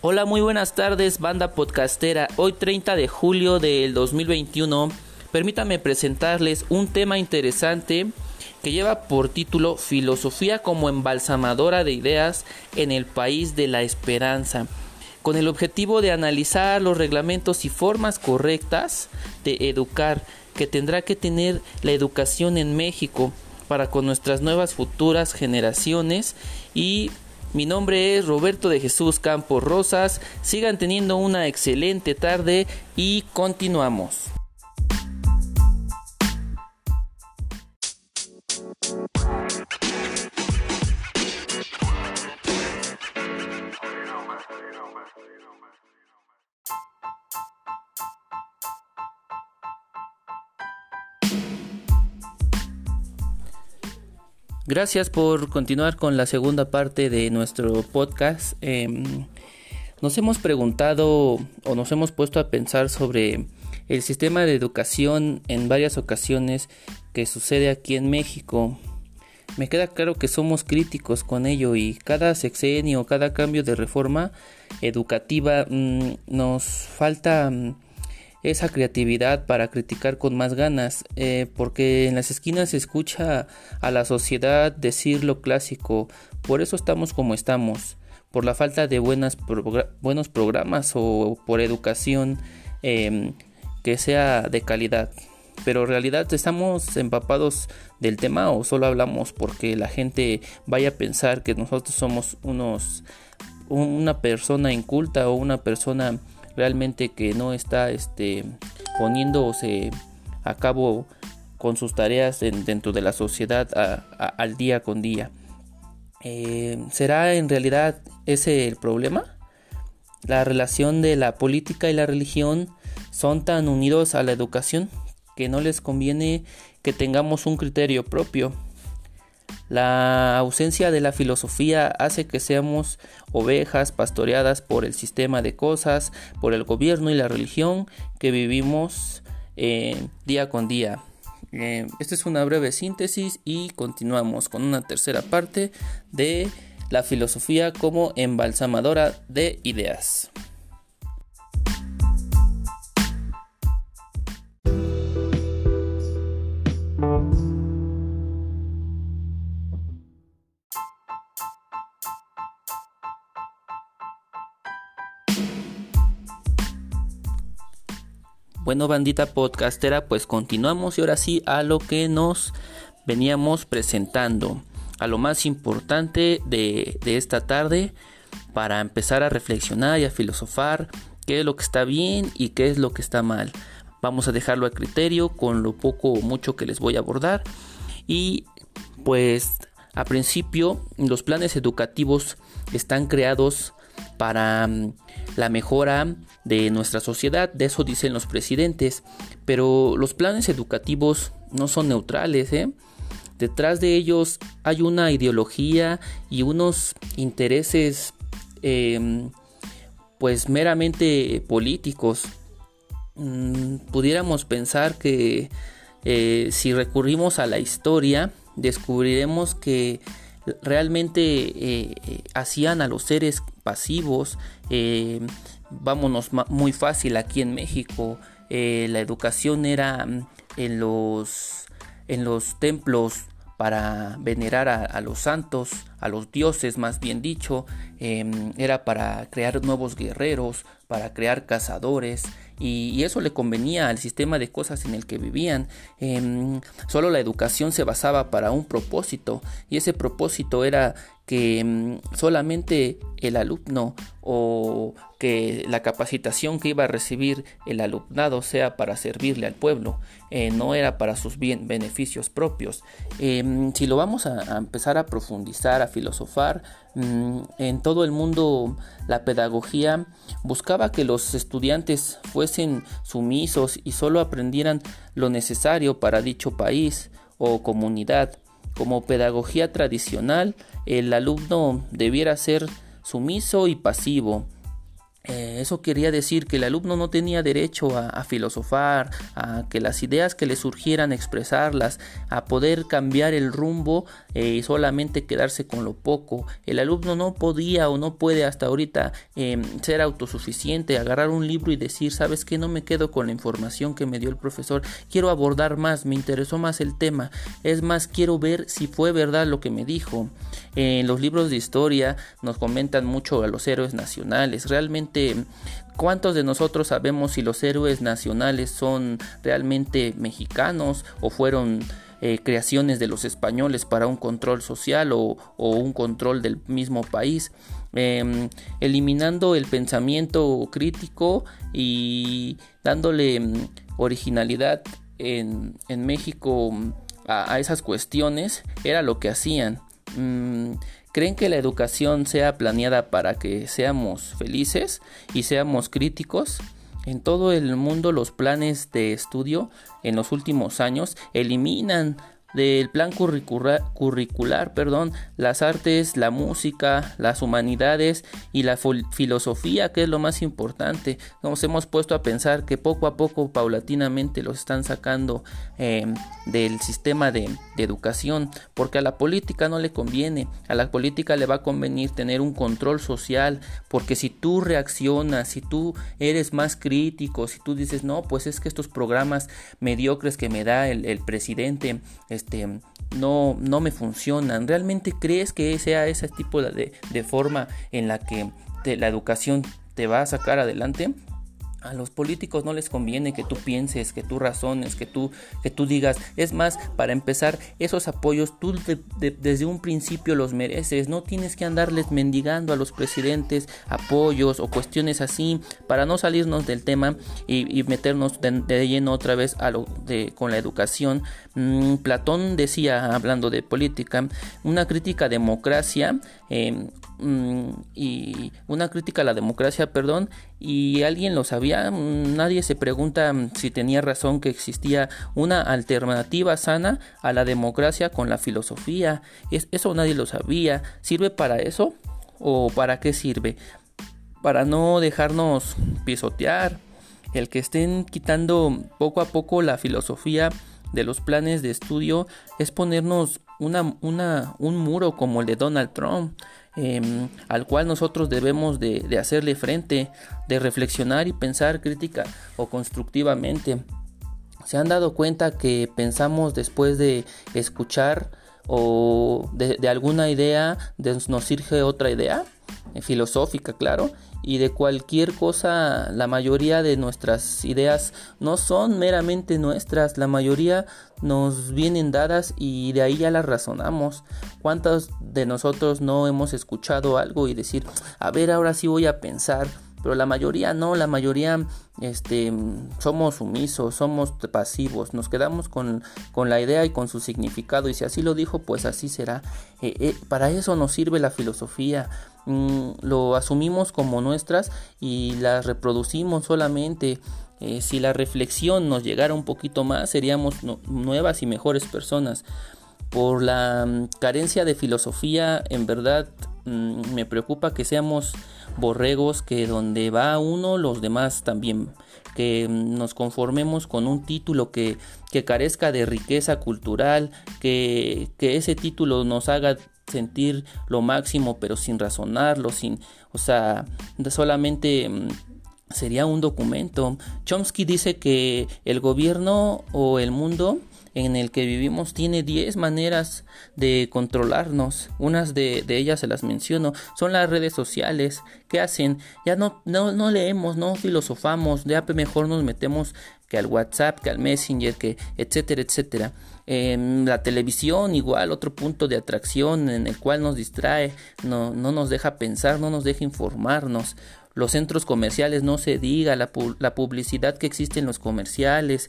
Hola, muy buenas tardes, banda podcastera. Hoy 30 de julio del 2021, permítanme presentarles un tema interesante que lleva por título Filosofía como embalsamadora de ideas en el país de la esperanza, con el objetivo de analizar los reglamentos y formas correctas de educar que tendrá que tener la educación en México para con nuestras nuevas futuras generaciones y mi nombre es Roberto de Jesús Campos Rosas. Sigan teniendo una excelente tarde y continuamos. Gracias por continuar con la segunda parte de nuestro podcast. Em, nos hemos preguntado o nos hemos puesto a pensar sobre el sistema de educación en varias ocasiones que sucede aquí en México. Me queda claro que somos críticos con ello y cada sexenio, cada cambio de reforma educativa mm, nos falta... Mm, esa creatividad para criticar con más ganas, eh, porque en las esquinas se escucha a la sociedad decir lo clásico, por eso estamos como estamos, por la falta de buenas buenos programas o por educación em, que sea de calidad. Pero en realidad estamos empapados del tema o solo hablamos porque la gente vaya a pensar que nosotros somos unos una persona inculta o una persona realmente que no está este, poniéndose a cabo con sus tareas dentro de la sociedad al día con día. Eh, ¿Será en realidad ese el problema? La relación de la política y la religión son tan unidos a la educación que no les conviene que tengamos un criterio propio la ausencia de la filosofía hace que seamos ovejas pastoreadas por el sistema de cosas, por el gobierno y la religión que vivimos eh, día con día. Eh, esta es una breve síntesis y continuamos con una tercera parte de la filosofía como embalsamadora de ideas. Bueno, bandita podcastera, pues continuamos y ahora sí a lo que nos veníamos presentando, a lo más importante de, esta tarde para empezar a reflexionar y a filosofar qué es lo que está bien y qué es lo que está mal. Vamos a dejarlo a criterio con lo poco o mucho que les voy a abordar y pues a principio los planes educativos están creados para mm, la mejora de nuestra sociedad, de eso dicen los presidentes, pero los planes educativos no son neutrales, ¿eh? detrás de ellos hay una ideología y unos intereses em, pues meramente políticos. Mm, pudiéramos pensar que eh, si recurrimos a la historia, descubriremos que realmente eh, eh, hacían a los seres pasivos. Eh, vámonos muy fácil aquí en México. la educación era mm, en los, en los templos para venerar a, los santos, a los dioses más bien dicho, em, era para crear nuevos guerreros, para crear cazadores, y, eso le convenía al sistema de cosas en el que vivían. Em, solo la educación se basaba para un propósito, y ese propósito era que em, solamente el alumno o que la capacitación que iba a recibir el alumnado sea para servirle al pueblo, eh, no era para sus bien, beneficios propios. Em, si lo vamos a, empezar a profundizar, a filosofar, mm, en todo el mundo la pedagogía buscaba que los estudiantes fuesen sumisos y solo aprendieran lo necesario para dicho país o comunidad. Como pedagogía tradicional, el alumno debiera ser sumiso y pasivo eh, eso quería decir que el alumno no tenía derecho a, filosofar, a que las ideas que le surgieran expresarlas, a poder cambiar el rumbo eh, y solamente quedarse con lo poco. El alumno no podía o no puede hasta ahorita em, ser autosuficiente, agarrar un libro y decir, sabes que no me quedo con la información que me dio el profesor, quiero abordar más, me interesó más el tema, es más, quiero ver si fue verdad lo que me dijo. En los libros de historia nos comentan mucho a los héroes nacionales, realmente ¿Cuántos de nosotros sabemos si los héroes nacionales son realmente mexicanos o fueron eh, creaciones de los españoles para un control social o, un control del mismo país? Em, eliminando el pensamiento crítico y dándole mm, originalidad en, México mm, a, esas cuestiones era lo que hacían. Mm, ¿Creen que la educación sea planeada para que seamos felices y seamos críticos? En todo el mundo los planes de estudio en los últimos años eliminan del plan curricular, perdón, las artes, la música, las humanidades y la filosofía, que es lo más importante. Nos hemos puesto a pensar que poco a poco, paulatinamente, los están sacando em, del sistema de, de, educación, porque a la política no le conviene, a la política le va a convenir tener un control social, porque si tú reaccionas, si tú eres más crítico, si tú dices, no, pues es que estos programas mediocres que me da el, el presidente, este, no, no me funcionan. ¿Realmente crees que sea ese tipo de, de forma en la que la educación te va a sacar adelante? A los políticos no les conviene que tú pienses, que tú razones, que tú, que tú digas. Es más, para empezar, esos apoyos tú desde un principio los mereces. No tienes que andarles mendigando a los presidentes apoyos o cuestiones así para no salirnos del tema y, meternos de, lleno otra vez a lo de, con la educación. Mm, Platón decía, hablando de política, una crítica a democracia em, mm, y una crítica a la democracia, perdón, y alguien lo sabía, nadie se pregunta si tenía razón que existía una alternativa sana a la democracia con la filosofía. Es, eso nadie lo sabía. ¿Sirve para eso? ¿O para qué sirve? Para no dejarnos pisotear. El que estén quitando poco a poco la filosofía de los planes de estudio es ponernos una, un muro como el de Donald Trump. Em, al cual nosotros debemos de, hacerle frente, de reflexionar y pensar crítica o constructivamente. ¿Se han dado cuenta que pensamos después de escuchar o de, alguna idea nos surge otra idea? Eh, filosófica, claro, y de cualquier cosa, la mayoría de nuestras ideas no son meramente nuestras, la mayoría nos vienen dadas y de ahí ya las razonamos. ¿Cuántos de nosotros no hemos escuchado algo y decir, a ver, ahora sí voy a pensar? Pero la mayoría no, la mayoría este, somos sumisos, somos pasivos, nos quedamos con, con, la idea y con su significado y si así lo dijo, pues así será. Eh, eh, para eso nos sirve la filosofía, mm, lo asumimos como nuestras y las reproducimos solamente. Eh, si la reflexión nos llegara un poquito más, seríamos nuevas y mejores personas. Por la mm, carencia de filosofía, en verdad mm, me preocupa que seamos borregos que donde va uno los demás también. Que nos conformemos con un título que, que carezca de riqueza cultural que, que ese título nos haga sentir lo máximo pero sin razonarlo sin o sea solamente mm, sería un documento Chomsky dice que el gobierno o el mundo en el que vivimos tiene 10 maneras de controlarnos. Unas de, ellas se las menciono. Son las redes sociales. ¿Qué hacen? Ya no, no, leemos, no filosofamos. Ya mejor nos metemos que al WhatsApp, que al Messenger, que etcétera, etcétera. En la televisión igual, otro punto de atracción en el cual nos distrae, no, no nos deja pensar, no nos deja informarnos los centros comerciales, no se diga, la, la publicidad que existe en los comerciales,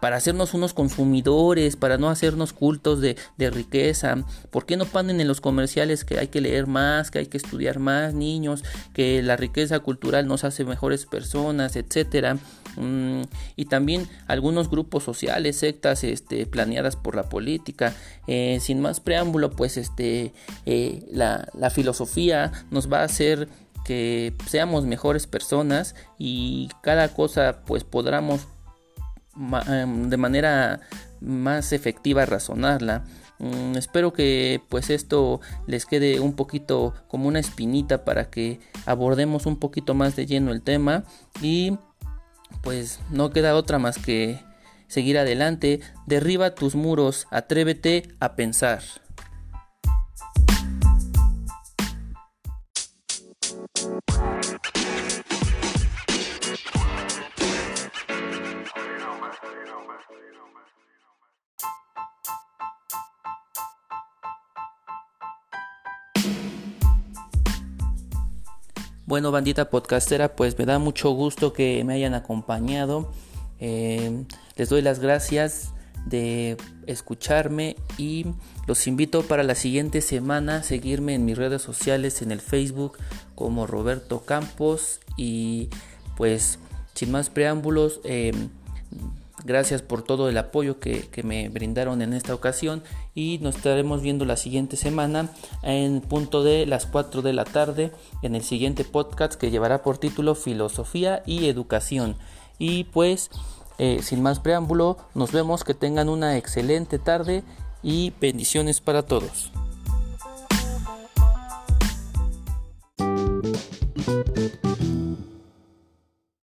para hacernos unos consumidores, para no hacernos cultos de, riqueza. ¿Por qué no ponen en los comerciales que hay que leer más, que hay que estudiar más niños, que la riqueza cultural nos hace mejores personas, etcétera? Mm, y también algunos grupos sociales, sectas este, planeadas por la política. Eh, sin más preámbulo, pues este, eh, la, la filosofía nos va a hacer que seamos mejores personas y cada cosa pues podamos em, de manera más efectiva razonarla. Mm, espero que pues esto les quede un poquito como una espinita para que abordemos un poquito más de lleno el tema y pues no queda otra más que seguir adelante, derriba tus muros, atrévete a pensar. Bueno, bandita podcastera, pues me da mucho gusto que me hayan acompañado. Eh, les doy las gracias de escucharme y los invito para la siguiente semana a seguirme en mis redes sociales en el Facebook como Roberto Campos y pues sin más preámbulos eh, Gracias por todo el apoyo que, me brindaron en esta ocasión y nos estaremos viendo la siguiente semana en punto de las 4 de la tarde en el siguiente podcast que llevará por título Filosofía y Educación. Y pues, eh, sin más preámbulo, nos vemos, que tengan una excelente tarde y bendiciones para todos.